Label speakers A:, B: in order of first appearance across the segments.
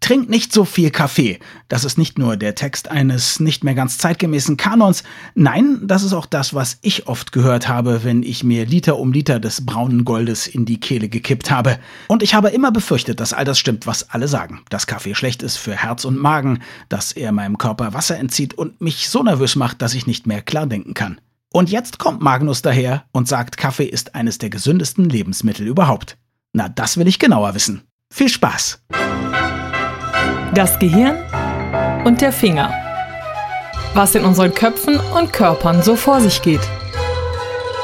A: Trink nicht so viel Kaffee. Das ist nicht nur der Text eines nicht mehr ganz zeitgemäßen Kanons. Nein, das ist auch das, was ich oft gehört habe, wenn ich mir Liter um Liter des braunen Goldes in die Kehle gekippt habe. Und ich habe immer befürchtet, dass all das stimmt, was alle sagen. Dass Kaffee schlecht ist für Herz und Magen, dass er meinem Körper Wasser entzieht und mich so nervös macht, dass ich nicht mehr klar denken kann. Und jetzt kommt Magnus daher und sagt, Kaffee ist eines der gesündesten Lebensmittel überhaupt. Na, das will ich genauer wissen. Viel Spaß!
B: Das Gehirn und der Finger. Was in unseren Köpfen und Körpern so vor sich geht.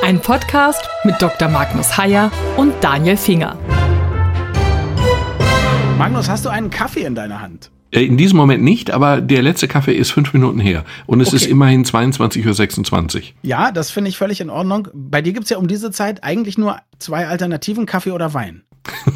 B: Ein Podcast mit Dr. Magnus Heyer und Daniel Finger.
A: Magnus, hast du einen Kaffee in deiner Hand?
C: Äh, in diesem Moment nicht, aber der letzte Kaffee ist fünf Minuten her. Und es okay. ist immerhin 22.26 Uhr.
A: Ja, das finde ich völlig in Ordnung. Bei dir gibt es ja um diese Zeit eigentlich nur zwei Alternativen, Kaffee oder Wein.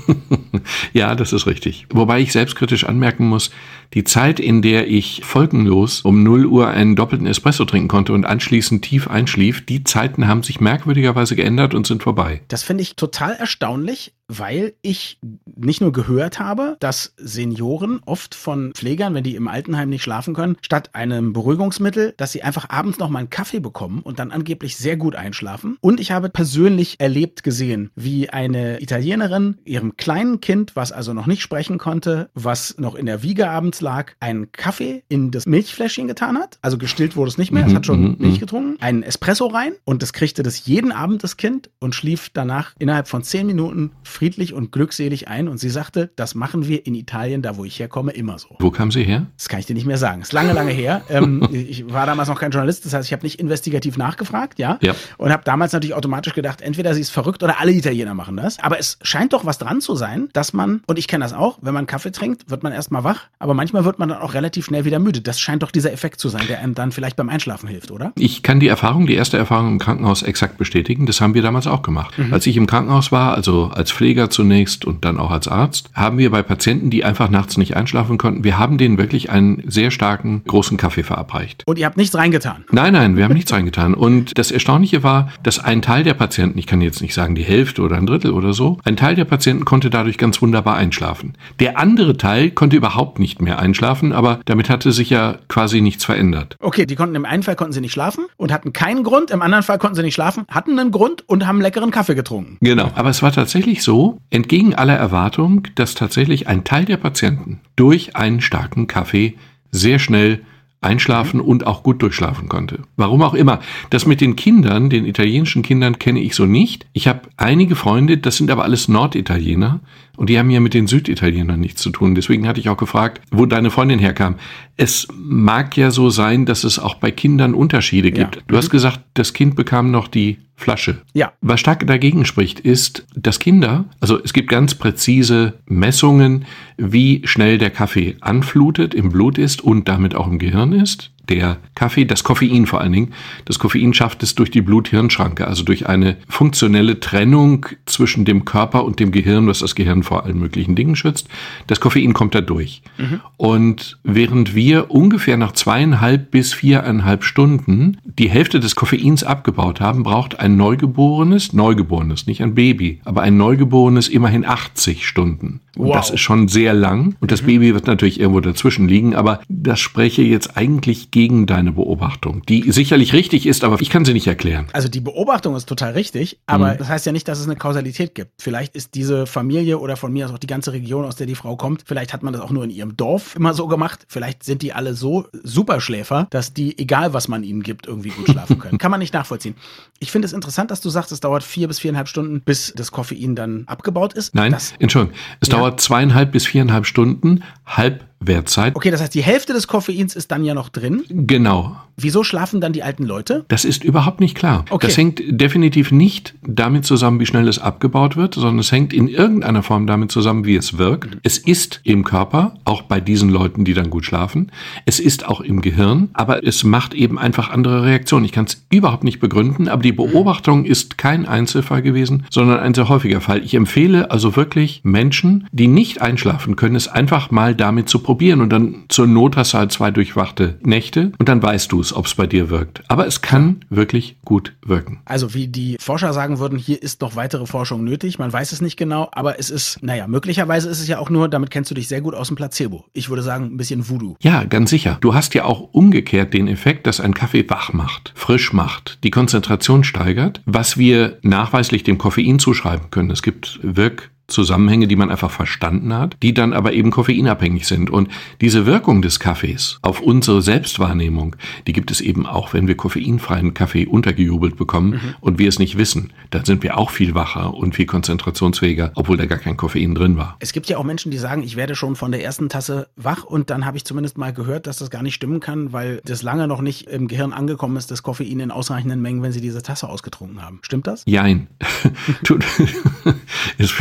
C: ja, das ist richtig. Wobei ich selbstkritisch anmerken muss, die Zeit, in der ich folgenlos um 0 Uhr einen doppelten Espresso trinken konnte und anschließend tief einschlief, die Zeiten haben sich merkwürdigerweise geändert und sind vorbei.
A: Das finde ich total erstaunlich, weil ich nicht nur gehört habe, dass Senioren oft von Pflegern, wenn die im Altenheim nicht schlafen können, statt einem Beruhigungsmittel, dass sie einfach abends noch mal einen Kaffee bekommen und dann angeblich sehr gut einschlafen. Und ich habe persönlich erlebt gesehen, wie eine Italienerin ihrem kleinen Kind, was also noch nicht sprechen konnte, was noch in der Wiege abends lag, einen Kaffee in das Milchfläschchen getan hat. Also gestillt wurde es nicht mehr, es hat schon mhm, Milch mhm. getrunken, einen Espresso rein und das kriegte das jeden Abend das Kind und schlief danach innerhalb von zehn Minuten friedlich und glückselig ein. Und sie sagte, das machen wir in Italien, da wo ich herkomme, immer so.
C: Wo kam sie her?
A: Das kann ich dir nicht mehr sagen. Ist lange, lange her. ähm, ich war damals noch kein Journalist, das heißt, ich habe nicht investigativ nachgefragt, ja. ja. Und habe damals natürlich automatisch gedacht, entweder sie ist verrückt oder alle Italiener machen das. Aber es scheint doch was dran zu sein, dass man, und ich kenne das auch, wenn man Kaffee trinkt, wird man erstmal wach, aber manchmal wird man dann auch relativ schnell wieder müde. Das scheint doch dieser Effekt zu sein, der einem dann vielleicht beim Einschlafen hilft, oder?
C: Ich kann die Erfahrung, die erste Erfahrung im Krankenhaus exakt bestätigen. Das haben wir damals auch gemacht. Mhm. Als ich im Krankenhaus war, also als Pfleger zunächst und dann auch als Arzt, haben wir bei Patienten, die einfach nachts nicht einschlafen konnten, wir haben denen wirklich einen sehr starken, großen Kaffee verabreicht.
A: Und ihr habt nichts reingetan?
C: Nein, nein, wir haben nichts reingetan. Und das Erstaunliche war, dass ein Teil der Patienten, ich kann jetzt nicht sagen die Hälfte oder ein Drittel oder so, ein Teil der Patienten konnte dadurch ganz wunderbar einschlafen. Der andere Teil konnte überhaupt nicht mehr einschlafen, aber damit hatte sich ja quasi nichts verändert.
A: Okay, die konnten im einen Fall konnten sie nicht schlafen und hatten keinen Grund, im anderen Fall konnten sie nicht schlafen, hatten einen Grund und haben leckeren Kaffee getrunken.
C: Genau, aber es war tatsächlich so, entgegen aller Erwartung, dass tatsächlich ein Teil der Patienten durch einen starken Kaffee sehr schnell einschlafen mhm. und auch gut durchschlafen konnte. Warum auch immer. Das mit den Kindern, den italienischen Kindern kenne ich so nicht. Ich habe einige Freunde, das sind aber alles Norditaliener und die haben ja mit den Süditalienern nichts zu tun. Deswegen hatte ich auch gefragt, wo deine Freundin herkam. Es mag ja so sein, dass es auch bei Kindern Unterschiede gibt. Ja. Du hast mhm. gesagt, das Kind bekam noch die Flasche.
A: Ja.
C: Was stark dagegen spricht, ist, dass Kinder, also es gibt ganz präzise Messungen, wie schnell der Kaffee anflutet, im Blut ist und damit auch im Gehirn ist der Kaffee, das Koffein vor allen Dingen, das Koffein schafft es durch die Blut-Hirn-Schranke, also durch eine funktionelle Trennung zwischen dem Körper und dem Gehirn, was das Gehirn vor allen möglichen Dingen schützt. Das Koffein kommt da durch. Mhm. Und während wir ungefähr nach zweieinhalb bis viereinhalb Stunden die Hälfte des Koffeins abgebaut haben, braucht ein Neugeborenes, Neugeborenes, nicht ein Baby, aber ein Neugeborenes immerhin 80 Stunden. Und wow. das ist schon sehr lang. Und das mhm. Baby wird natürlich irgendwo dazwischen liegen, aber das spreche jetzt eigentlich gegen deine Beobachtung, die sicherlich richtig ist, aber ich kann sie nicht erklären.
A: Also die Beobachtung ist total richtig, aber mhm. das heißt ja nicht, dass es eine Kausalität gibt. Vielleicht ist diese Familie oder von mir aus auch die ganze Region, aus der die Frau kommt, vielleicht hat man das auch nur in ihrem Dorf immer so gemacht. Vielleicht sind die alle so Superschläfer, dass die, egal was man ihnen gibt, irgendwie gut schlafen können. kann man nicht nachvollziehen. Ich finde es interessant, dass du sagst, es dauert vier bis viereinhalb Stunden, bis das Koffein dann abgebaut ist.
C: Nein,
A: das,
C: Entschuldigung. Es ja. dauert zweieinhalb bis viereinhalb Stunden, halb Wertzeit.
A: Okay, das heißt, die Hälfte des Koffeins ist dann ja noch drin.
C: Genau.
A: Wieso schlafen dann die alten Leute?
C: Das ist überhaupt nicht klar. Okay. Das hängt definitiv nicht damit zusammen, wie schnell es abgebaut wird, sondern es hängt in irgendeiner Form damit zusammen, wie es wirkt. Es ist im Körper, auch bei diesen Leuten, die dann gut schlafen. Es ist auch im Gehirn, aber es macht eben einfach andere Reaktionen. Ich kann es überhaupt nicht begründen, aber die Beobachtung ist kein Einzelfall gewesen, sondern ein sehr häufiger Fall. Ich empfehle also wirklich Menschen, die nicht einschlafen können, es einfach mal damit zu probieren probieren und dann zur Not hast du halt zwei durchwachte Nächte und dann weißt du es, ob es bei dir wirkt. Aber es kann wirklich gut wirken.
A: Also wie die Forscher sagen würden, hier ist noch weitere Forschung nötig. Man weiß es nicht genau, aber es ist, naja, möglicherweise ist es ja auch nur, damit kennst du dich sehr gut aus dem Placebo. Ich würde sagen, ein bisschen Voodoo.
C: Ja, ganz sicher. Du hast ja auch umgekehrt den Effekt, dass ein Kaffee wach macht, frisch macht, die Konzentration steigert, was wir nachweislich dem Koffein zuschreiben können. Es gibt Wirk Zusammenhänge, die man einfach verstanden hat, die dann aber eben koffeinabhängig sind. Und diese Wirkung des Kaffees auf unsere Selbstwahrnehmung, die gibt es eben auch, wenn wir koffeinfreien Kaffee untergejubelt bekommen mhm. und wir es nicht wissen. Dann sind wir auch viel wacher und viel konzentrationsfähiger, obwohl da gar kein Koffein drin war.
A: Es gibt ja auch Menschen, die sagen, ich werde schon von der ersten Tasse wach und dann habe ich zumindest mal gehört, dass das gar nicht stimmen kann, weil das lange noch nicht im Gehirn angekommen ist, das Koffein in ausreichenden Mengen, wenn sie diese Tasse ausgetrunken haben. Stimmt das?
C: Jein.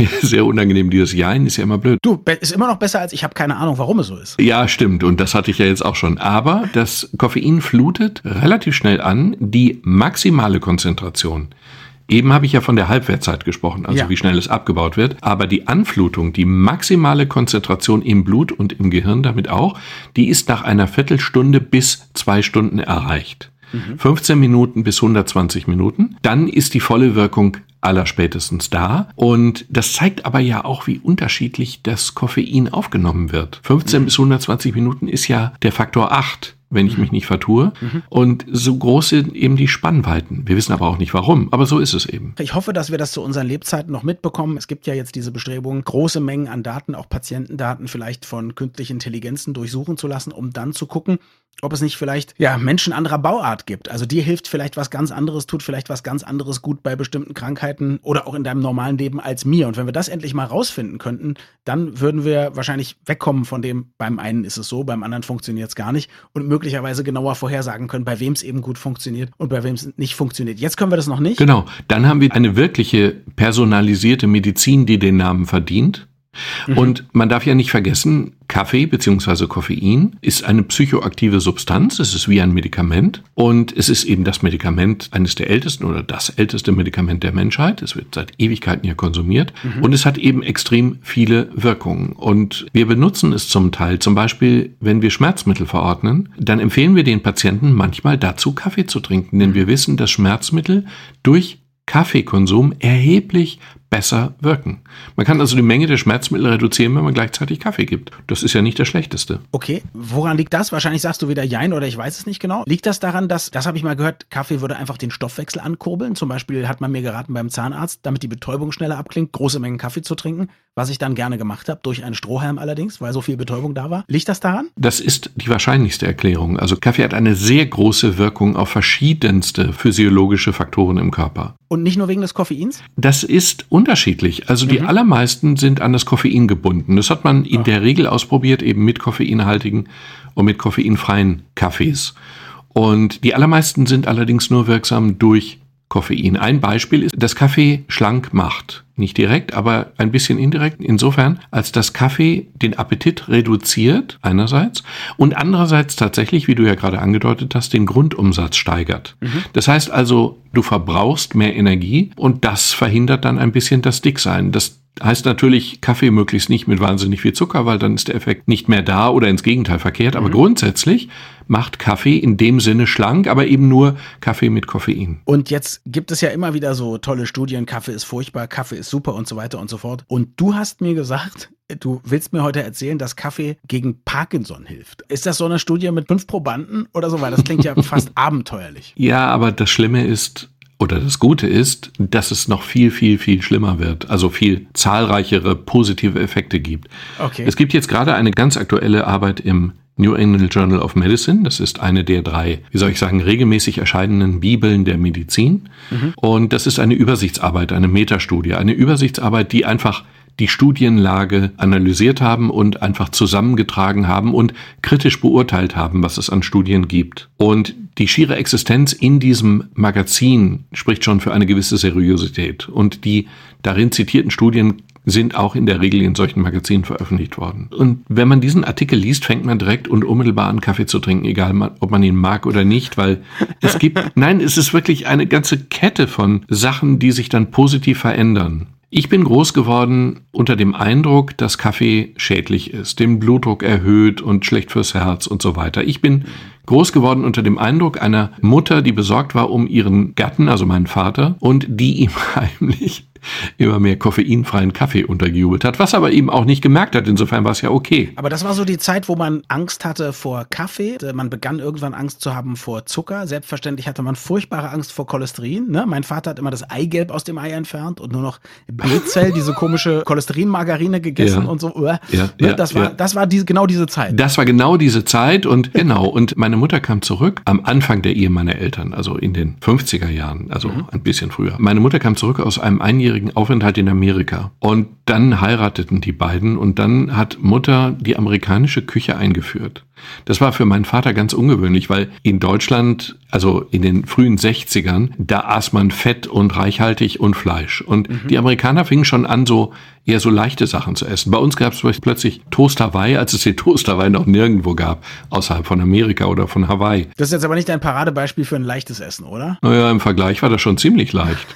C: mir sehr unangenehm. Dieses Jein ist ja immer blöd.
A: Du, ist immer noch besser als ich habe keine Ahnung, warum es so ist.
C: Ja, stimmt. Und das hatte ich ja jetzt auch schon. Aber das Koffein flutet relativ schnell an die maximale Konzentration. Eben habe ich ja von der Halbwertzeit gesprochen, also ja. wie schnell es abgebaut wird. Aber die Anflutung, die maximale Konzentration im Blut und im Gehirn damit auch, die ist nach einer Viertelstunde bis zwei Stunden erreicht. 15 mhm. Minuten bis 120 Minuten. Dann ist die volle Wirkung allerspätestens da. Und das zeigt aber ja auch, wie unterschiedlich das Koffein aufgenommen wird. 15 mhm. bis 120 Minuten ist ja der Faktor 8 wenn ich mhm. mich nicht vertue. Mhm. Und so groß sind eben die Spannweiten. Wir wissen aber auch nicht warum, aber so ist es eben.
A: Ich hoffe, dass wir das zu unseren Lebzeiten noch mitbekommen. Es gibt ja jetzt diese Bestrebungen, große Mengen an Daten, auch Patientendaten vielleicht von künstlichen Intelligenzen durchsuchen zu lassen, um dann zu gucken, ob es nicht vielleicht ja Menschen anderer Bauart gibt. Also dir hilft vielleicht was ganz anderes, tut vielleicht was ganz anderes gut bei bestimmten Krankheiten oder auch in deinem normalen Leben als mir. Und wenn wir das endlich mal rausfinden könnten, dann würden wir wahrscheinlich wegkommen von dem, beim einen ist es so, beim anderen funktioniert es gar nicht und möglicherweise genauer vorhersagen können, bei wem es eben gut funktioniert und bei wem es nicht funktioniert. Jetzt können wir das noch nicht.
C: Genau, dann haben wir eine wirkliche personalisierte Medizin, die den Namen verdient. Mhm. Und man darf ja nicht vergessen, Kaffee bzw. Koffein ist eine psychoaktive Substanz. Es ist wie ein Medikament. Und es ist eben das Medikament, eines der ältesten oder das älteste Medikament der Menschheit. Es wird seit Ewigkeiten hier konsumiert. Mhm. Und es hat eben extrem viele Wirkungen. Und wir benutzen es zum Teil. Zum Beispiel, wenn wir Schmerzmittel verordnen, dann empfehlen wir den Patienten manchmal dazu, Kaffee zu trinken. Denn wir wissen, dass Schmerzmittel durch Kaffeekonsum erheblich besser wirken. Man kann also die Menge der Schmerzmittel reduzieren, wenn man gleichzeitig Kaffee gibt. Das ist ja nicht das Schlechteste.
A: Okay, woran liegt das? Wahrscheinlich sagst du wieder Jein oder ich weiß es nicht genau. Liegt das daran, dass, das habe ich mal gehört, Kaffee würde einfach den Stoffwechsel ankurbeln? Zum Beispiel hat man mir geraten beim Zahnarzt, damit die Betäubung schneller abklingt, große Mengen Kaffee zu trinken, was ich dann gerne gemacht habe, durch einen Strohhalm allerdings, weil so viel Betäubung da war. Liegt das daran?
C: Das ist die wahrscheinlichste Erklärung. Also Kaffee hat eine sehr große Wirkung auf verschiedenste physiologische Faktoren im Körper.
A: Und nicht nur wegen des Koffeins?
C: Das ist unterschiedlich. Also die mhm. allermeisten sind an das Koffein gebunden. Das hat man in oh. der Regel ausprobiert, eben mit koffeinhaltigen und mit koffeinfreien Kaffees. Und die allermeisten sind allerdings nur wirksam durch Koffein. Ein Beispiel ist, dass Kaffee schlank macht. Nicht direkt, aber ein bisschen indirekt. Insofern, als dass Kaffee den Appetit reduziert, einerseits, und andererseits tatsächlich, wie du ja gerade angedeutet hast, den Grundumsatz steigert. Mhm. Das heißt also, du verbrauchst mehr Energie und das verhindert dann ein bisschen das Dicksein. Das heißt natürlich Kaffee möglichst nicht mit wahnsinnig viel Zucker, weil dann ist der Effekt nicht mehr da oder ins Gegenteil verkehrt. Aber mhm. grundsätzlich macht Kaffee in dem Sinne schlank, aber eben nur Kaffee mit Koffein.
A: Und jetzt gibt es ja immer wieder so tolle Studien, Kaffee ist furchtbar, Kaffee ist super und so weiter und so fort. Und du hast mir gesagt, du willst mir heute erzählen, dass Kaffee gegen Parkinson hilft. Ist das so eine Studie mit fünf Probanden oder so? Weil das klingt ja fast abenteuerlich.
C: Ja, aber das Schlimme ist, oder das Gute ist, dass es noch viel, viel, viel schlimmer wird, also viel zahlreichere positive Effekte gibt. Okay. Es gibt jetzt gerade eine ganz aktuelle Arbeit im New England Journal of Medicine. Das ist eine der drei, wie soll ich sagen, regelmäßig erscheinenden Bibeln der Medizin. Mhm. Und das ist eine Übersichtsarbeit, eine Metastudie, eine Übersichtsarbeit, die einfach die Studienlage analysiert haben und einfach zusammengetragen haben und kritisch beurteilt haben, was es an Studien gibt. Und die schiere Existenz in diesem Magazin spricht schon für eine gewisse Seriosität. Und die darin zitierten Studien sind auch in der Regel in solchen Magazinen veröffentlicht worden. Und wenn man diesen Artikel liest, fängt man direkt und unmittelbar an Kaffee zu trinken, egal ob man ihn mag oder nicht, weil es gibt, nein, es ist wirklich eine ganze Kette von Sachen, die sich dann positiv verändern. Ich bin groß geworden unter dem Eindruck, dass Kaffee schädlich ist, den Blutdruck erhöht und schlecht fürs Herz und so weiter. Ich bin groß geworden unter dem Eindruck einer Mutter, die besorgt war um ihren Gatten, also meinen Vater, und die ihm heimlich immer mehr koffeinfreien Kaffee untergejubelt hat, was aber eben auch nicht gemerkt hat. Insofern war es ja okay.
A: Aber das war so die Zeit, wo man Angst hatte vor Kaffee. Man begann irgendwann Angst zu haben vor Zucker. Selbstverständlich hatte man furchtbare Angst vor Cholesterin. Ne? Mein Vater hat immer das Eigelb aus dem Ei entfernt und nur noch B-Zell, diese komische Cholesterinmargarine gegessen
C: Ja.
A: und so. Ja, ne?
C: ja,
A: das war, das war diese, genau diese Zeit.
C: Das war genau diese Zeit und genau. Und meine Mutter kam zurück am Anfang der Ehe meiner Eltern, also in den 50er Jahren, also ein bisschen früher. Meine Mutter kam zurück aus einem einjährigen Aufenthalt in Amerika und dann heirateten die beiden und dann hat Mutter die amerikanische Küche eingeführt. Das war für meinen Vater ganz ungewöhnlich, weil in Deutschland, also in den frühen 60ern, da aß man Fett und reichhaltig und Fleisch. Und die Amerikaner fingen schon an, so eher so leichte Sachen zu essen. Bei uns gab es plötzlich Toast Hawaii, als es den Toast Hawaii noch nirgendwo gab, außerhalb von Amerika oder von Hawaii.
A: Das ist jetzt aber nicht ein Paradebeispiel für ein leichtes Essen, oder?
C: Naja, im Vergleich war das schon ziemlich leicht.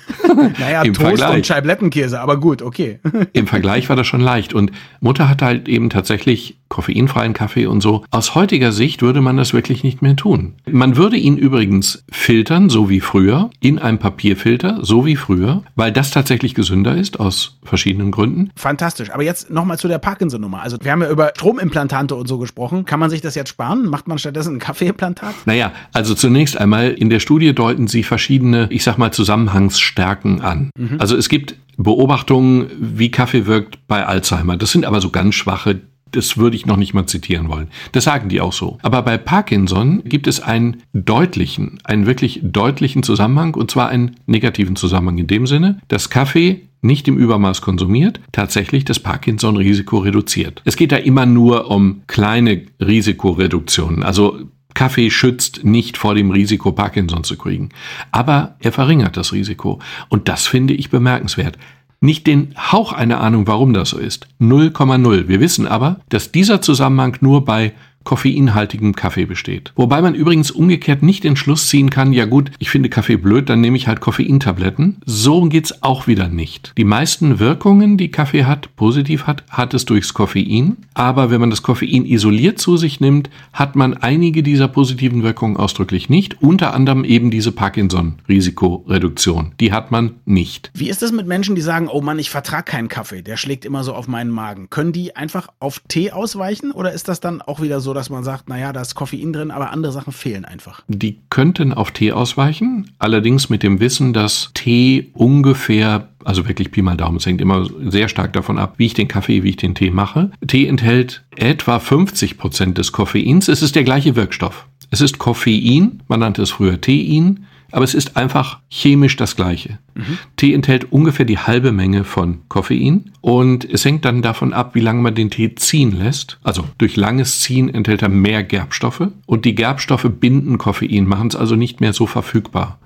A: Naja,
C: Im
A: Toast
C: Vergleich.
A: und Scheiblettenkäse, aber gut, okay.
C: Im Vergleich war das schon leicht. Und Mutter hatte halt eben tatsächlich koffeinfreien Kaffee und so. Aus heutiger Sicht würde man das wirklich nicht mehr tun. Man würde ihn übrigens filtern, so wie früher, in einem Papierfilter, so wie früher, weil das tatsächlich gesünder ist, aus verschiedenen Gründen.
A: Fantastisch. Aber jetzt nochmal zu der Parkinson-Nummer. Also wir haben ja über Stromimplantate und so gesprochen. Kann man sich das jetzt sparen? Macht man stattdessen ein Kaffeeimplantat?
C: Naja, also zunächst einmal in der Studie deuten sie verschiedene, ich sag mal, Zusammenhangsstärken an. Also es gibt Beobachtungen, wie Kaffee wirkt bei Alzheimer. Das sind aber so ganz schwache, das würde ich noch nicht mal zitieren wollen. Das sagen die auch so. Aber bei Parkinson gibt es einen deutlichen, einen wirklich deutlichen Zusammenhang, und zwar einen negativen Zusammenhang in dem Sinne, dass Kaffee nicht im Übermaß konsumiert, tatsächlich das Parkinson-Risiko reduziert. Es geht da immer nur um kleine Risikoreduktionen. Also Kaffee schützt nicht vor dem Risiko, Parkinson zu kriegen. Aber er verringert das Risiko. Und das finde ich bemerkenswert. Nicht den Hauch einer Ahnung, warum das so ist. 0,0. Wir wissen aber, dass dieser Zusammenhang nur bei koffeinhaltigem Kaffee besteht. Wobei man übrigens umgekehrt nicht den Schluss ziehen kann, ja gut, ich finde Kaffee blöd, dann nehme ich halt Koffeintabletten. So geht's auch wieder nicht. Die meisten Wirkungen, die Kaffee hat, positiv hat, hat es durchs Koffein. Aber wenn man das Koffein isoliert zu sich nimmt, hat man einige dieser positiven Wirkungen ausdrücklich nicht. Unter anderem eben diese Parkinson-Risikoreduktion. Die hat man nicht.
A: Wie ist es mit Menschen, die sagen, oh Mann, ich vertrage keinen Kaffee, der schlägt immer so auf meinen Magen? Können die einfach auf Tee ausweichen oder ist das dann auch wieder so, dass man sagt, naja, da ist Koffein drin, aber andere Sachen fehlen einfach?
C: Die könnten auf Tee ausweichen, allerdings mit dem Wissen, dass Tee ungefähr, also wirklich Pi mal Daumen, es hängt immer sehr stark davon ab, wie ich den Kaffee, wie ich den Tee mache. Tee enthält etwa 50 Prozent des Koffeins. Es ist der gleiche Wirkstoff. Es ist Koffein, man nannte es früher Tein, aber es ist einfach chemisch das gleiche. Tee enthält ungefähr die halbe Menge von Koffein und es hängt dann davon ab, wie lange man den Tee ziehen lässt. Also durch langes Ziehen enthält er mehr Gerbstoffe und die Gerbstoffe binden Koffein, machen es also nicht mehr so verfügbar.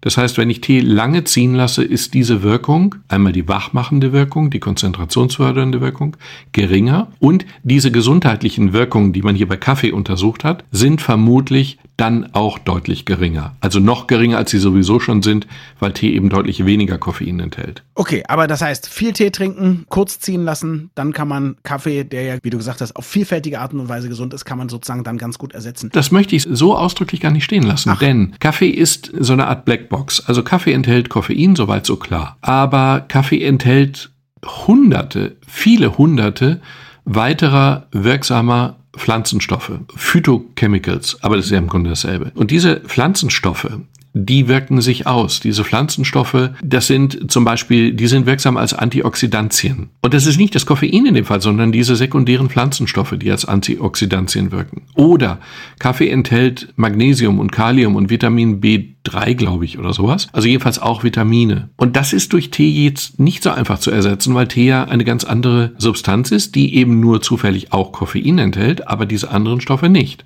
C: Das heißt, wenn ich Tee lange ziehen lasse, ist diese Wirkung, einmal die wachmachende Wirkung, die konzentrationsfördernde Wirkung, geringer und diese gesundheitlichen Wirkungen, die man hier bei Kaffee untersucht hat, sind vermutlich dann auch deutlich geringer. Also noch geringer, als sie sowieso schon sind, weil Tee eben deutlich weniger Koffein enthält.
A: Okay, aber das heißt, viel Tee trinken, kurz ziehen lassen, dann kann man Kaffee, der ja, wie du gesagt hast, auf vielfältige Arten und Weise gesund ist, kann man sozusagen dann ganz gut ersetzen.
C: Das möchte ich so ausdrücklich gar nicht stehen lassen, denn Kaffee ist so eine Art Blackbox. Also Kaffee enthält Koffein, soweit so klar. Aber Kaffee enthält hunderte, viele hunderte weiterer wirksamer Pflanzenstoffe, Phytochemicals, aber das ist ja im Grunde dasselbe. Und diese Pflanzenstoffe, die wirken sich aus. Diese Pflanzenstoffe, das sind zum Beispiel, die sind wirksam als Antioxidantien. Und das ist nicht das Koffein in dem Fall, sondern diese sekundären Pflanzenstoffe, die als Antioxidantien wirken. Oder Kaffee enthält Magnesium und Kalium und Vitamin B3, glaube ich, oder sowas. Also jedenfalls auch Vitamine. Und das ist durch Tee jetzt nicht so einfach zu ersetzen, weil Tee ja eine ganz andere Substanz ist, die eben nur zufällig auch Koffein enthält, aber diese anderen Stoffe nicht.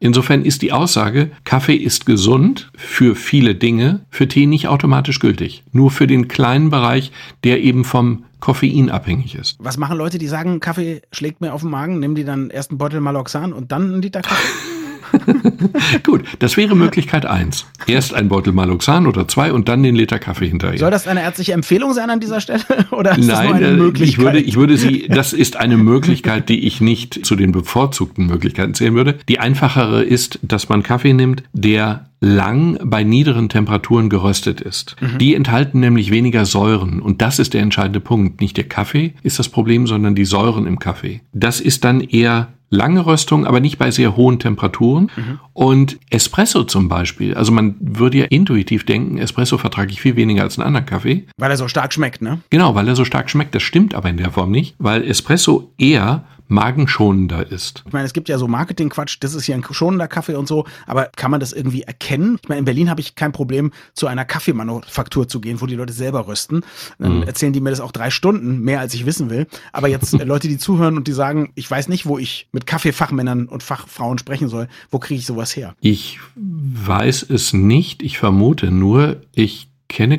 C: Insofern ist die Aussage, Kaffee ist gesund für viele Dinge, für Tee nicht automatisch gültig. Nur für den kleinen Bereich, der eben vom Koffein abhängig ist.
A: Was machen Leute, die sagen, Kaffee schlägt mir auf den Magen? Nehmen die dann erst einen Beutel Maloxan und dann einen Liter Kaffee?
C: Gut, das wäre Möglichkeit eins. Erst ein Beutel Maloxan oder zwei und dann den Liter Kaffee hinterher.
A: Soll das eine ärztliche Empfehlung sein an dieser Stelle? Oder ist
C: Nein,
A: das nur eine
C: äh,
A: Möglichkeit?
C: ich würde, ich würde sie, das ist eine Möglichkeit, die ich nicht zu den bevorzugten Möglichkeiten zählen würde. Die einfachere ist, dass man Kaffee nimmt, der lang bei niederen Temperaturen geröstet ist.
A: Mhm.
C: Die enthalten nämlich weniger Säuren und das ist der entscheidende Punkt. Nicht der Kaffee ist das Problem, sondern die Säuren im Kaffee. Das ist dann eher lange Röstung, aber nicht bei sehr hohen Temperaturen.
A: Mhm.
C: Und Espresso zum Beispiel, also man würde ja intuitiv denken, Espresso vertrage ich viel weniger als einen anderen Kaffee.
A: Weil er so stark schmeckt, ne?
C: Genau, weil er so stark schmeckt. Das stimmt aber in der Form nicht, weil Espresso eher magenschonender ist.
A: Ich meine, es gibt ja so Marketingquatsch, das ist hier ein schonender Kaffee und so, aber kann man das irgendwie erkennen? Ich meine, in Berlin habe ich kein Problem, zu einer Kaffeemanufaktur zu gehen, wo die Leute selber rösten. Dann
C: Mhm.
A: erzählen die mir das auch drei Stunden, mehr als ich wissen will. Aber jetzt äh, Leute, die zuhören und die sagen, ich weiß nicht, wo ich mit Kaffeefachmännern und Fachfrauen sprechen soll, wo kriege ich sowas her?
C: Ich weiß es nicht, ich vermute nur, ich kenne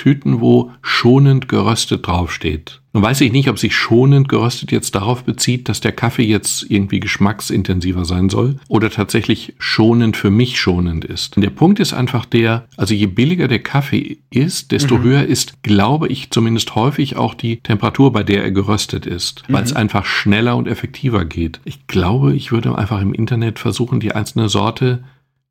C: Kaffeetüten, wo schonend geröstet draufsteht. Nun weiß ich nicht, ob sich schonend geröstet jetzt darauf bezieht, dass der Kaffee jetzt irgendwie geschmacksintensiver sein soll oder tatsächlich schonend für mich schonend ist. Und der Punkt ist einfach der, also je billiger der Kaffee ist, desto
A: Mhm.
C: höher ist, glaube ich, zumindest häufig auch die Temperatur, bei der er geröstet ist, weil es einfach schneller und effektiver geht. Ich glaube, ich würde einfach im Internet versuchen, die einzelne Sorte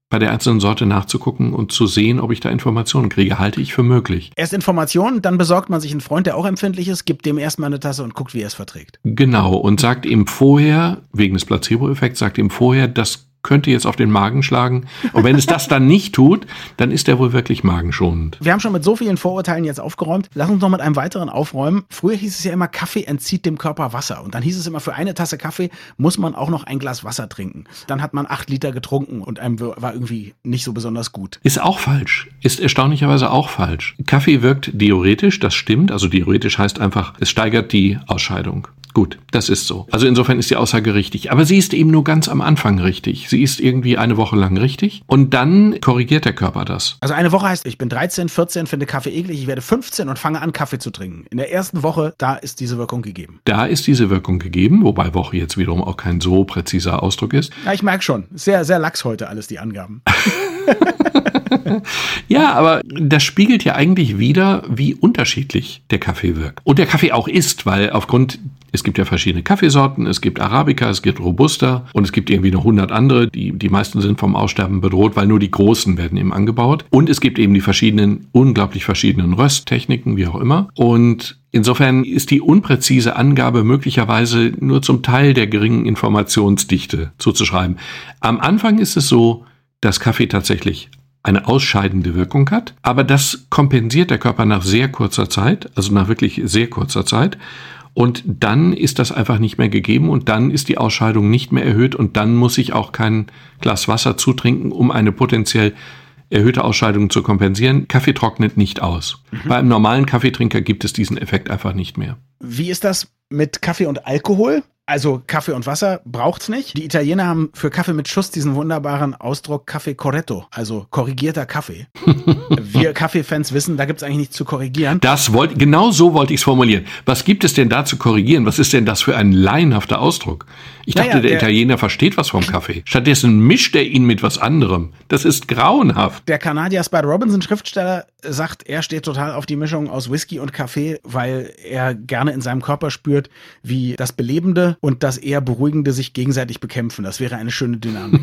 C: bei der einzelnen Sorte nachzugucken und zu sehen, ob ich da Informationen kriege, halte ich für möglich.
A: Erst Informationen, dann besorgt man sich einen Freund, der auch empfindlich ist, gibt dem erstmal eine Tasse und guckt, wie er es verträgt.
C: Genau, und sagt ihm vorher, wegen des Placebo-Effekts, sagt ihm vorher, das könnte jetzt auf den Magen schlagen. Und wenn es das dann nicht tut, dann ist er wohl wirklich magenschonend.
A: Wir haben schon mit so vielen Vorurteilen jetzt aufgeräumt. Lass uns noch mit einem weiteren aufräumen. Früher hieß es ja immer, Kaffee entzieht dem Körper Wasser. Und dann hieß es immer, für eine Tasse Kaffee muss man auch noch ein Glas Wasser trinken. Dann hat man acht Liter getrunken und einem war irgendwie nicht so besonders gut.
C: Ist auch falsch. Ist erstaunlicherweise auch falsch. Kaffee wirkt diuretisch, das stimmt. Also diuretisch heißt einfach, es steigert die Ausscheidung. Gut, das ist so. Also insofern ist die Aussage richtig. Aber sie ist eben nur ganz am Anfang richtig. Sie ist irgendwie eine Woche lang richtig und dann korrigiert der Körper das.
A: Also eine Woche heißt, ich bin 13, 14, finde Kaffee eklig, ich werde 15 und fange an, Kaffee zu trinken. In der ersten Woche, da ist diese Wirkung gegeben.
C: Da ist diese Wirkung gegeben, wobei Woche jetzt wiederum auch kein so präziser Ausdruck ist.
A: Ja, ich merke schon. Sehr, sehr lax heute alles, die Angaben.
C: Ja, aber das spiegelt ja eigentlich wieder, wie unterschiedlich der Kaffee wirkt. Und der Kaffee auch ist, weil aufgrund, es gibt ja verschiedene Kaffeesorten, es gibt Arabica, es gibt Robusta und es gibt irgendwie noch 100 andere, die, die meisten sind vom Aussterben bedroht, weil nur die großen werden eben angebaut. Und es gibt eben die verschiedenen, unglaublich verschiedenen Rösttechniken, wie auch immer. Und Insofern ist die unpräzise Angabe möglicherweise nur zum Teil der geringen Informationsdichte zuzuschreiben. Am Anfang ist es so, dass Kaffee tatsächlich eine ausscheidende Wirkung hat, aber das kompensiert der Körper nach sehr kurzer Zeit, also nach wirklich sehr kurzer Zeit. Und dann ist das einfach nicht mehr gegeben und dann ist die Ausscheidung nicht mehr erhöht und dann muss ich auch kein Glas Wasser zutrinken, um eine potenziell erhöhte Ausscheidung zu kompensieren. Kaffee trocknet nicht aus. Bei einem normalen Kaffeetrinker gibt es diesen Effekt einfach nicht mehr.
A: Wie ist das mit Kaffee und Alkohol? Also Kaffee und Wasser braucht's nicht. Die Italiener haben für Kaffee mit Schuss diesen wunderbaren Ausdruck Kaffee corretto, also korrigierter Kaffee. Wir Kaffeefans wissen, da gibt's eigentlich nichts zu korrigieren.
C: Das wollte, genau so wollte ich es formulieren. Was gibt es denn da zu korrigieren? Was ist denn das für ein laienhafter Ausdruck? Ich dachte,
A: Naja,
C: der,
A: der-
C: Italiener versteht was vom Kaffee. Stattdessen mischt er ihn mit was anderem. Das ist grauenhaft.
A: Der Kanadier Spud Robinson, Schriftsteller, sagt, er steht total auf die Mischung aus Whisky und Kaffee, weil er gerne in seinem Körper spürt, wie das Belebende und das eher Beruhigende sich gegenseitig bekämpfen. Das wäre eine schöne Dynamik.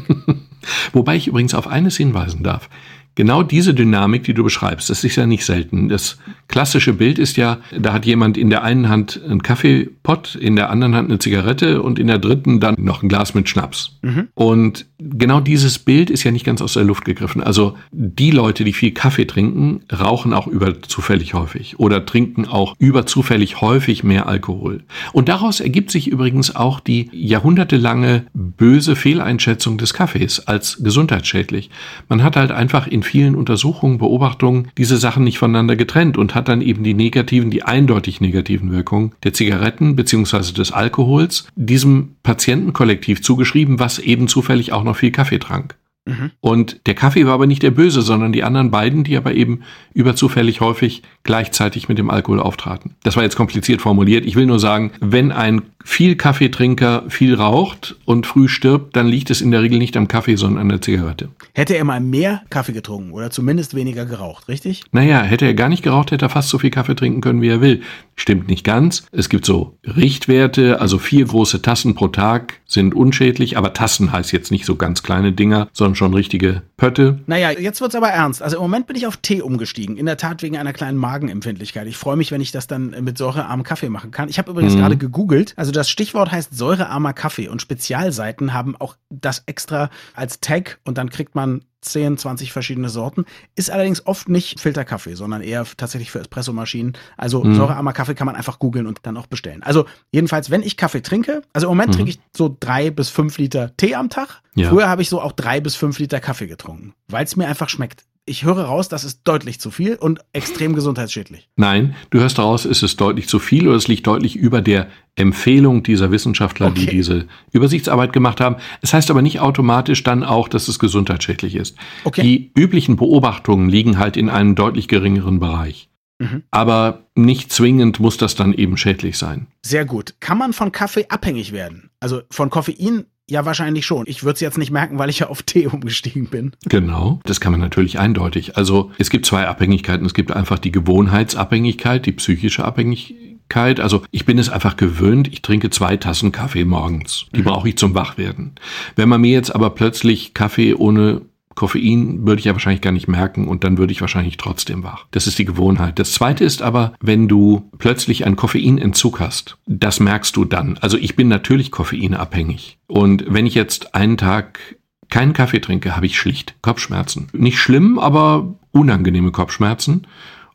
C: Wobei ich übrigens auf eines hinweisen darf. Genau diese Dynamik, die du beschreibst, das ist ja nicht selten. Das klassische Bild ist ja, da hat jemand in der einen Hand einen Kaffeepott, in der anderen Hand eine Zigarette und in der dritten dann noch ein Glas mit Schnaps. Und genau dieses Bild ist ja nicht ganz aus der Luft gegriffen. Also die Leute, die viel Kaffee trinken, rauchen auch überzufällig häufig oder trinken auch überzufällig häufig mehr Alkohol. Und daraus ergibt sich übrigens auch die jahrhundertelange böse Fehleinschätzung des Kaffees als gesundheitsschädlich. Man hat halt einfach in vielen Untersuchungen, Beobachtungen diese Sachen nicht voneinander getrennt und hat dann eben die negativen, die eindeutig negativen Wirkungen der Zigaretten beziehungsweise des Alkohols diesem Patientenkollektiv zugeschrieben, was eben zufällig auch noch viel Kaffee trank. Mhm. Und der Kaffee war aber nicht der Böse, sondern die anderen beiden, die aber eben überzufällig häufig gleichzeitig mit dem Alkohol auftraten. Das war jetzt kompliziert formuliert. Ich will nur sagen, wenn ein viel Kaffeetrinker viel raucht und früh stirbt, dann liegt es in der Regel nicht am Kaffee, sondern an der Zigarette.
A: Hätte er mal mehr Kaffee getrunken oder zumindest weniger geraucht, richtig?
C: Naja, hätte er gar nicht geraucht, hätte er fast so viel Kaffee trinken können, wie er will. Stimmt nicht ganz. Es gibt so Richtwerte, also vier große Tassen pro Tag sind unschädlich, aber Tassen heißt jetzt nicht so ganz kleine Dinger, sondern schon richtige Pötte.
A: Naja, jetzt wird's aber ernst. Also im Moment bin ich auf Tee umgestiegen. In der Tat wegen einer kleinen Magenempfindlichkeit. Ich freue mich, wenn ich das dann mit säurearmem Kaffee machen kann. Ich habe übrigens mhm. gerade gegoogelt. Also das Stichwort heißt säurearmer Kaffee und Spezialseiten haben auch das extra als Tag und dann kriegt man 10, 20 verschiedene Sorten. Ist allerdings oft nicht Filterkaffee, sondern eher tatsächlich für Espressomaschinen. Also mhm. säurearmer Kaffee kann man einfach googeln und dann auch bestellen. Also jedenfalls, wenn ich Kaffee trinke, also im Moment mhm. trinke ich so drei bis fünf Liter Tee am Tag. Ja. Früher habe ich so auch drei bis fünf Liter Kaffee getrunken, weil es mir einfach schmeckt ich höre raus, das ist deutlich zu viel und extrem gesundheitsschädlich.
C: Nein, du hörst raus, ist es deutlich zu viel oder es liegt deutlich über der Empfehlung dieser Wissenschaftler, okay. die diese Übersichtsarbeit gemacht haben. Es heißt aber nicht automatisch dann auch, dass es gesundheitsschädlich ist. Okay. Die üblichen Beobachtungen liegen halt in einem deutlich geringeren Bereich. Mhm. Aber nicht zwingend muss das dann eben schädlich sein.
A: Sehr gut. Kann man von Kaffee abhängig werden? Also von Koffein ja, wahrscheinlich schon. Ich würde es jetzt nicht merken, weil ich ja auf Tee umgestiegen bin.
C: Genau, das kann man natürlich eindeutig. Also es gibt zwei Abhängigkeiten. Es gibt einfach die Gewohnheitsabhängigkeit, die psychische Abhängigkeit. Also ich bin es einfach gewöhnt, ich trinke zwei Tassen Kaffee morgens. Die mhm. brauche ich zum Wachwerden. Wenn man mir jetzt aber plötzlich Kaffee ohne Koffein würde ich ja wahrscheinlich gar nicht merken und dann würde ich wahrscheinlich trotzdem wach. Das ist die Gewohnheit. Das zweite ist aber, wenn du plötzlich einen Koffeinentzug hast, das merkst du dann. Also ich bin natürlich koffeinabhängig. Und wenn ich jetzt einen Tag keinen Kaffee trinke, habe ich schlicht Kopfschmerzen. Nicht schlimm, aber unangenehme Kopfschmerzen.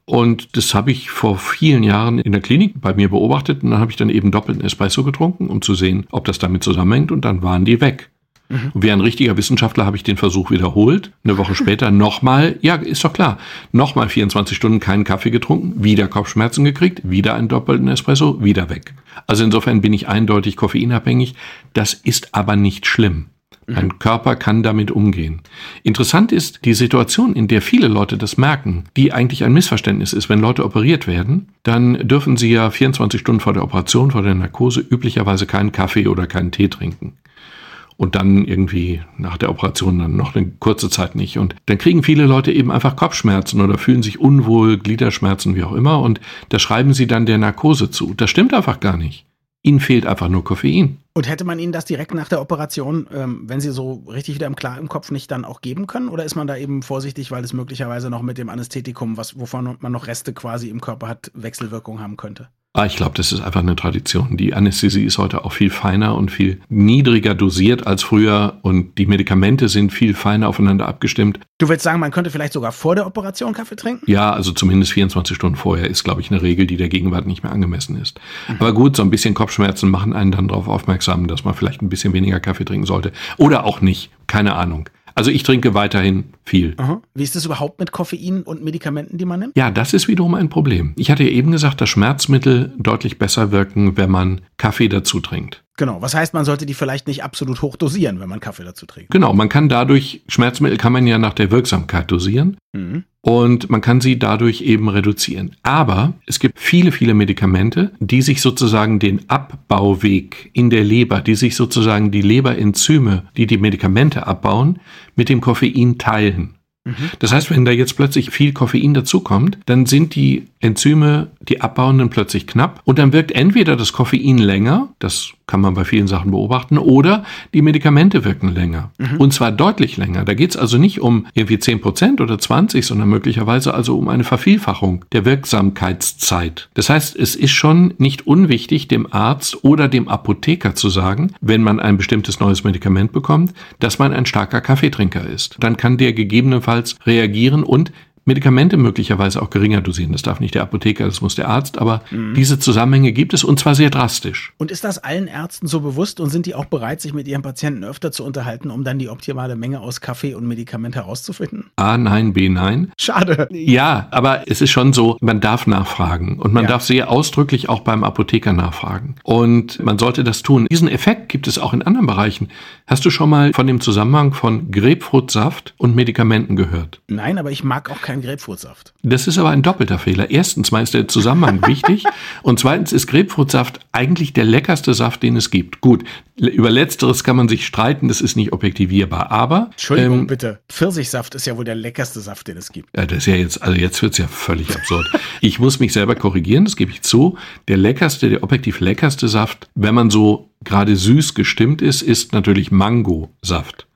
C: Und das habe ich vor vielen Jahren in der Klinik bei mir beobachtet und dann habe ich dann eben doppelten Espresso getrunken, um zu sehen, ob das damit zusammenhängt und dann waren die weg. Mhm. Und wie ein richtiger Wissenschaftler habe ich den Versuch wiederholt. Eine Woche später nochmal, ja, ist doch klar, nochmal 24 Stunden keinen Kaffee getrunken, wieder Kopfschmerzen gekriegt, wieder einen doppelten Espresso, wieder weg. Also insofern bin ich eindeutig koffeinabhängig. Das ist aber nicht schlimm. Mhm. Mein Körper kann damit umgehen. Interessant ist die Situation, in der viele Leute das merken, die eigentlich ein Missverständnis ist. Wenn Leute operiert werden, dann dürfen sie ja 24 Stunden vor der Operation, vor der Narkose üblicherweise keinen Kaffee oder keinen Tee trinken und dann irgendwie nach der Operation dann noch eine kurze Zeit nicht. Und dann kriegen viele Leute eben einfach Kopfschmerzen oder fühlen sich unwohl, Gliederschmerzen, wie auch immer. Und da schreiben sie dann der Narkose zu. Das stimmt einfach gar nicht. Ihnen fehlt einfach nur Koffein.
A: Und hätte man Ihnen das direkt nach der Operation, ähm, wenn Sie so richtig wieder im Klar im Kopf nicht dann auch geben können? Oder ist man da eben vorsichtig, weil es möglicherweise noch mit dem Anästhetikum, was, wovon man noch Reste quasi im Körper hat, Wechselwirkung haben könnte?
C: Ah, ich glaube, das ist einfach eine Tradition. Die Anästhesie ist heute auch viel feiner und viel niedriger dosiert als früher und die Medikamente sind viel feiner aufeinander abgestimmt.
A: Du willst sagen, man könnte vielleicht sogar vor der Operation Kaffee trinken?
C: Ja, also zumindest 24 Stunden vorher ist, glaube ich, eine Regel, die der Gegenwart nicht mehr angemessen ist. Mhm. Aber gut, so ein bisschen Kopfschmerzen machen einen dann darauf aufmerksam, dass man vielleicht ein bisschen weniger Kaffee trinken sollte. Oder auch nicht. Keine Ahnung. Also ich trinke weiterhin viel.
A: Aha. Wie ist das überhaupt mit Koffein und Medikamenten, die man nimmt?
C: Ja, das ist wiederum ein Problem. Ich hatte ja eben gesagt, dass Schmerzmittel deutlich besser wirken, wenn man Kaffee dazu trinkt.
A: Genau, was heißt, man sollte die vielleicht nicht absolut hoch dosieren, wenn man Kaffee dazu trinkt.
C: Genau, man kann dadurch, Schmerzmittel kann man ja nach der Wirksamkeit dosieren. Mhm und man kann sie dadurch eben reduzieren. Aber es gibt viele, viele Medikamente, die sich sozusagen den Abbauweg in der Leber, die sich sozusagen die Leberenzyme, die die Medikamente abbauen, mit dem Koffein teilen. Mhm. Das heißt, wenn da jetzt plötzlich viel Koffein dazukommt, dann sind die Enzyme, die abbauenden, plötzlich knapp und dann wirkt entweder das Koffein länger, das kann man bei vielen Sachen beobachten, oder die Medikamente wirken länger. Mhm. Und zwar deutlich länger. Da geht es also nicht um irgendwie 10 Prozent oder 20, sondern möglicherweise also um eine Vervielfachung der Wirksamkeitszeit. Das heißt, es ist schon nicht unwichtig, dem Arzt oder dem Apotheker zu sagen, wenn man ein bestimmtes neues Medikament bekommt, dass man ein starker Kaffeetrinker ist. Dann kann der gegebenenfalls reagieren und Medikamente möglicherweise auch geringer dosieren. Das darf nicht der Apotheker, das muss der Arzt, aber mhm. diese Zusammenhänge gibt es und zwar sehr drastisch.
A: Und ist das allen Ärzten so bewusst und sind die auch bereit, sich mit ihren Patienten öfter zu unterhalten, um dann die optimale Menge aus Kaffee und Medikament herauszufinden?
C: A, nein, B, nein.
A: Schade.
C: Ja, aber es ist schon so, man darf nachfragen und man ja. darf sehr ausdrücklich auch beim Apotheker nachfragen. Und man sollte das tun. Diesen Effekt gibt es auch in anderen Bereichen. Hast du schon mal von dem Zusammenhang von Grapefruitsaft und Medikamenten gehört?
A: Nein, aber ich mag auch keinen Grapefruitsaft.
C: Das ist aber ein doppelter Fehler. Erstens mal ist der Zusammenhang wichtig und zweitens ist Grapefruitsaft eigentlich der leckerste Saft, den es gibt. Gut, über letzteres kann man sich streiten, das ist nicht objektivierbar, aber
A: Entschuldigung ähm, bitte, Pfirsichsaft ist ja wohl der leckerste Saft, den es gibt.
C: Ja, das ist ja jetzt, also jetzt wird's ja völlig absurd. Ich muss mich selber korrigieren, das gebe ich zu. Der leckerste, der objektiv leckerste Saft, wenn man so gerade süß gestimmt ist, ist natürlich Mangosaft.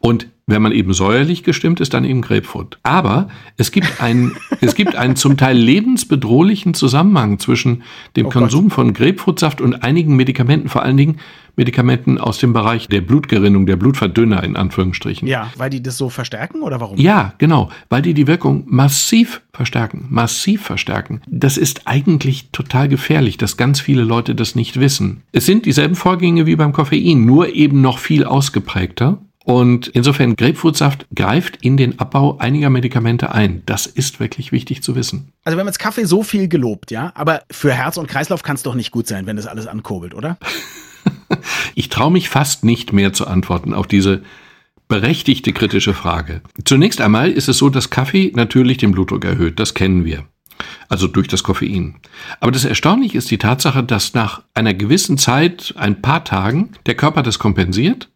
C: Und wenn man eben säuerlich gestimmt ist, dann eben Grapefruit. Aber es gibt einen, es gibt einen zum Teil lebensbedrohlichen Zusammenhang zwischen dem oh Konsum Gott. von Grapefruitsaft und einigen Medikamenten, vor allen Dingen Medikamenten aus dem Bereich der Blutgerinnung, der Blutverdünner in Anführungsstrichen.
A: Ja, weil die das so verstärken oder warum?
C: Ja, genau, weil die die Wirkung massiv verstärken, massiv verstärken. Das ist eigentlich total gefährlich, dass ganz viele Leute das nicht wissen. Es sind dieselben Vorgänge wie beim Koffein, nur eben noch viel ausgeprägter. Und insofern, Grapefruitsaft greift in den Abbau einiger Medikamente ein. Das ist wirklich wichtig zu wissen.
A: Also wir haben jetzt Kaffee so viel gelobt, ja, aber für Herz und Kreislauf kann es doch nicht gut sein, wenn das alles ankurbelt, oder?
C: ich traue mich fast nicht mehr zu antworten auf diese berechtigte kritische Frage. Zunächst einmal ist es so, dass Kaffee natürlich den Blutdruck erhöht. Das kennen wir. Also durch das Koffein. Aber das Erstaunliche ist die Tatsache, dass nach einer gewissen Zeit, ein paar Tagen, der Körper das kompensiert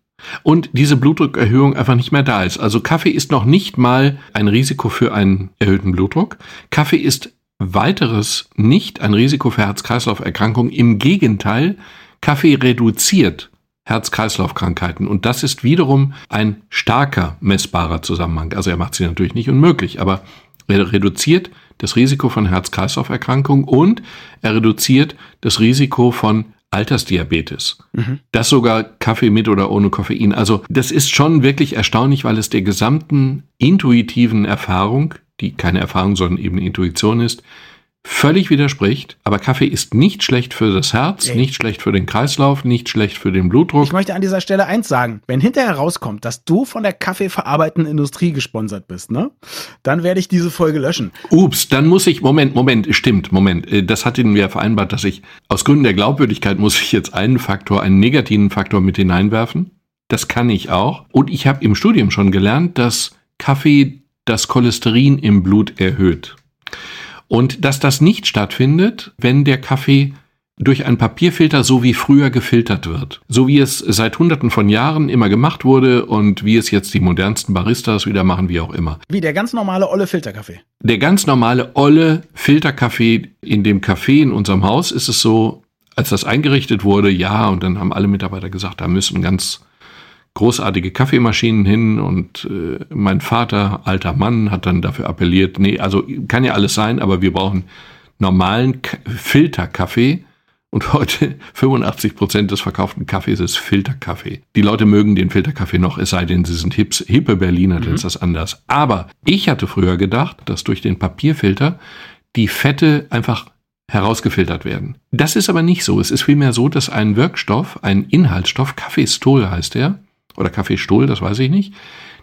C: und diese Blutdruckerhöhung einfach nicht mehr da ist. Also Kaffee ist noch nicht mal ein Risiko für einen erhöhten Blutdruck. Kaffee ist weiteres nicht ein Risiko für Herz-Kreislauf-Erkrankungen. Im Gegenteil, Kaffee reduziert Herz-Kreislauf-Krankheiten. Und das ist wiederum ein starker messbarer Zusammenhang. Also er macht sie natürlich nicht unmöglich, aber er reduziert das Risiko von Herz-Kreislauf-Erkrankungen und er reduziert das Risiko von Altersdiabetes. Mhm. Das sogar Kaffee mit oder ohne Koffein. Also das ist schon wirklich erstaunlich, weil es der gesamten intuitiven Erfahrung, die keine Erfahrung, sondern eben Intuition ist, völlig widerspricht. Aber Kaffee ist nicht schlecht für das Herz, Ey. nicht schlecht für den Kreislauf, nicht schlecht für den Blutdruck.
A: Ich möchte an dieser Stelle eins sagen. Wenn hinterher rauskommt, dass du von der kaffeeverarbeitenden Industrie gesponsert bist, ne? Dann werde ich diese Folge löschen.
C: Ups, dann muss ich, Moment, Moment, stimmt, Moment. Äh, das hatten wir vereinbart, dass ich, aus Gründen der Glaubwürdigkeit muss ich jetzt einen Faktor, einen negativen Faktor mit hineinwerfen. Das kann ich auch. Und ich habe im Studium schon gelernt, dass Kaffee das Cholesterin im Blut erhöht. Und dass das nicht stattfindet, wenn der Kaffee durch einen Papierfilter so wie früher gefiltert wird. So wie es seit hunderten von Jahren immer gemacht wurde und wie es jetzt die modernsten Baristas wieder machen, wie auch immer.
A: Wie der ganz normale olle Filterkaffee.
C: Der ganz normale olle Filterkaffee in dem Café in unserem Haus ist es so, als das eingerichtet wurde, ja, und dann haben alle Mitarbeiter gesagt, da müssen ganz großartige Kaffeemaschinen hin und äh, mein Vater, alter Mann, hat dann dafür appelliert, nee, also kann ja alles sein, aber wir brauchen normalen K Filterkaffee. Und heute 85 Prozent des verkauften Kaffees ist Filterkaffee. Die Leute mögen den Filterkaffee noch, es sei denn, sie sind hips, hippe Berliner, dann mhm. ist das anders. Aber ich hatte früher gedacht, dass durch den Papierfilter die Fette einfach herausgefiltert werden. Das ist aber nicht so. Es ist vielmehr so, dass ein Wirkstoff, ein Inhaltsstoff, Kaffeestol heißt er, oder Kaffeestuhl, das weiß ich nicht,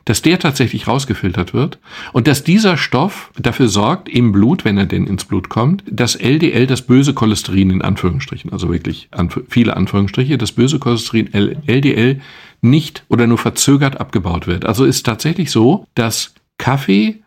C: dass der tatsächlich rausgefiltert wird und dass dieser Stoff dafür sorgt im Blut, wenn er denn ins Blut kommt, dass LDL, das böse Cholesterin in Anführungsstrichen, also wirklich viele Anführungsstriche, das böse Cholesterin LDL nicht oder nur verzögert abgebaut wird. Also ist tatsächlich so, dass Kaffee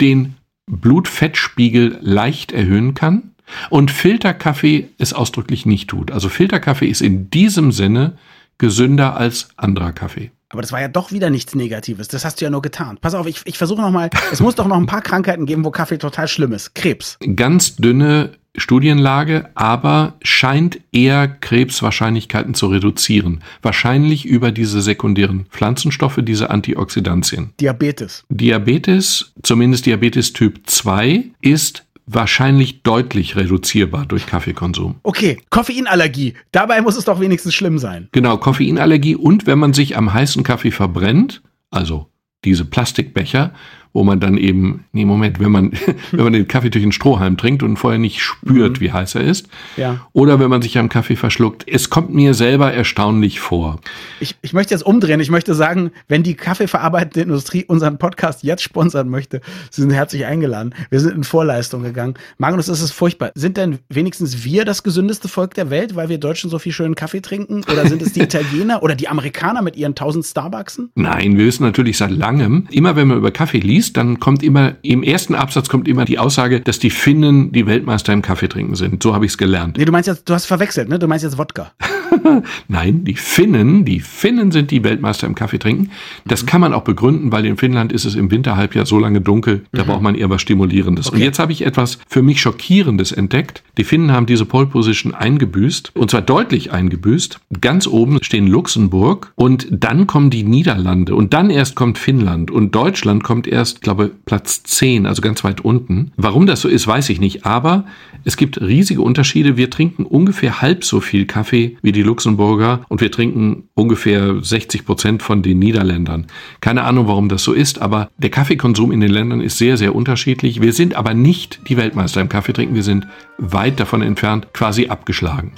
C: den Blutfettspiegel leicht erhöhen kann und Filterkaffee es ausdrücklich nicht tut. Also Filterkaffee ist in diesem Sinne gesünder als anderer Kaffee.
A: Aber das war ja doch wieder nichts Negatives. Das hast du ja nur getan. Pass auf, ich, ich versuche nochmal. Es muss doch noch ein paar Krankheiten geben, wo Kaffee total schlimm ist. Krebs.
C: Ganz dünne Studienlage, aber scheint eher Krebswahrscheinlichkeiten zu reduzieren. Wahrscheinlich über diese sekundären Pflanzenstoffe, diese Antioxidantien.
A: Diabetes.
C: Diabetes, zumindest Diabetes Typ 2, ist wahrscheinlich deutlich reduzierbar durch Kaffeekonsum.
A: Okay, Koffeinallergie. Dabei muss es doch wenigstens schlimm sein.
C: Genau, Koffeinallergie und wenn man sich am heißen Kaffee verbrennt, also diese Plastikbecher, wo man dann eben, nee, Moment, wenn man, wenn man den Kaffee durch einen Strohhalm trinkt und vorher nicht spürt, mhm. wie heiß er ist.
A: Ja.
C: Oder wenn man sich am Kaffee verschluckt. Es kommt mir selber erstaunlich vor.
A: Ich, ich möchte jetzt umdrehen. Ich möchte sagen, wenn die kaffeeverarbeitende Industrie unseren Podcast jetzt sponsern möchte, Sie sind herzlich eingeladen. Wir sind in Vorleistung gegangen. Magnus, das ist furchtbar. Sind denn wenigstens wir das gesündeste Volk der Welt, weil wir Deutschen so viel schönen Kaffee trinken? Oder sind es die Italiener oder die Amerikaner mit ihren tausend Starbucksen?
C: Nein, wir wissen natürlich seit langem, immer wenn man über Kaffee liest, dann kommt immer, im ersten Absatz kommt immer die Aussage, dass die Finnen die Weltmeister im Kaffee trinken sind. So habe ich es gelernt.
A: Nee, du meinst jetzt, du hast verwechselt, ne? Du meinst jetzt Wodka.
C: Nein, die Finnen, die Finnen sind die Weltmeister im Kaffee trinken. Das mhm. kann man auch begründen, weil in Finnland ist es im Winterhalbjahr so lange dunkel, da mhm. braucht man eher was Stimulierendes. Okay. Und jetzt habe ich etwas für mich Schockierendes entdeckt. Die Finnen haben diese Pole Position eingebüßt und zwar deutlich eingebüßt. Ganz oben stehen Luxemburg und dann kommen die Niederlande und dann erst kommt Finnland und Deutschland kommt erst, glaube Platz 10, also ganz weit unten. Warum das so ist, weiß ich nicht, aber es gibt riesige Unterschiede. Wir trinken ungefähr halb so viel Kaffee wie die Luxemburger und wir trinken ungefähr 60 Prozent von den Niederländern. Keine Ahnung, warum das so ist, aber der Kaffeekonsum in den Ländern ist sehr, sehr unterschiedlich. Wir sind aber nicht die Weltmeister im Kaffee trinken. Wir sind weit davon entfernt, quasi abgeschlagen.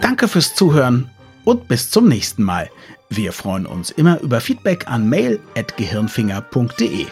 A: Danke fürs Zuhören und bis zum nächsten Mal. Wir freuen uns immer über Feedback an mail.gehirnfinger.de.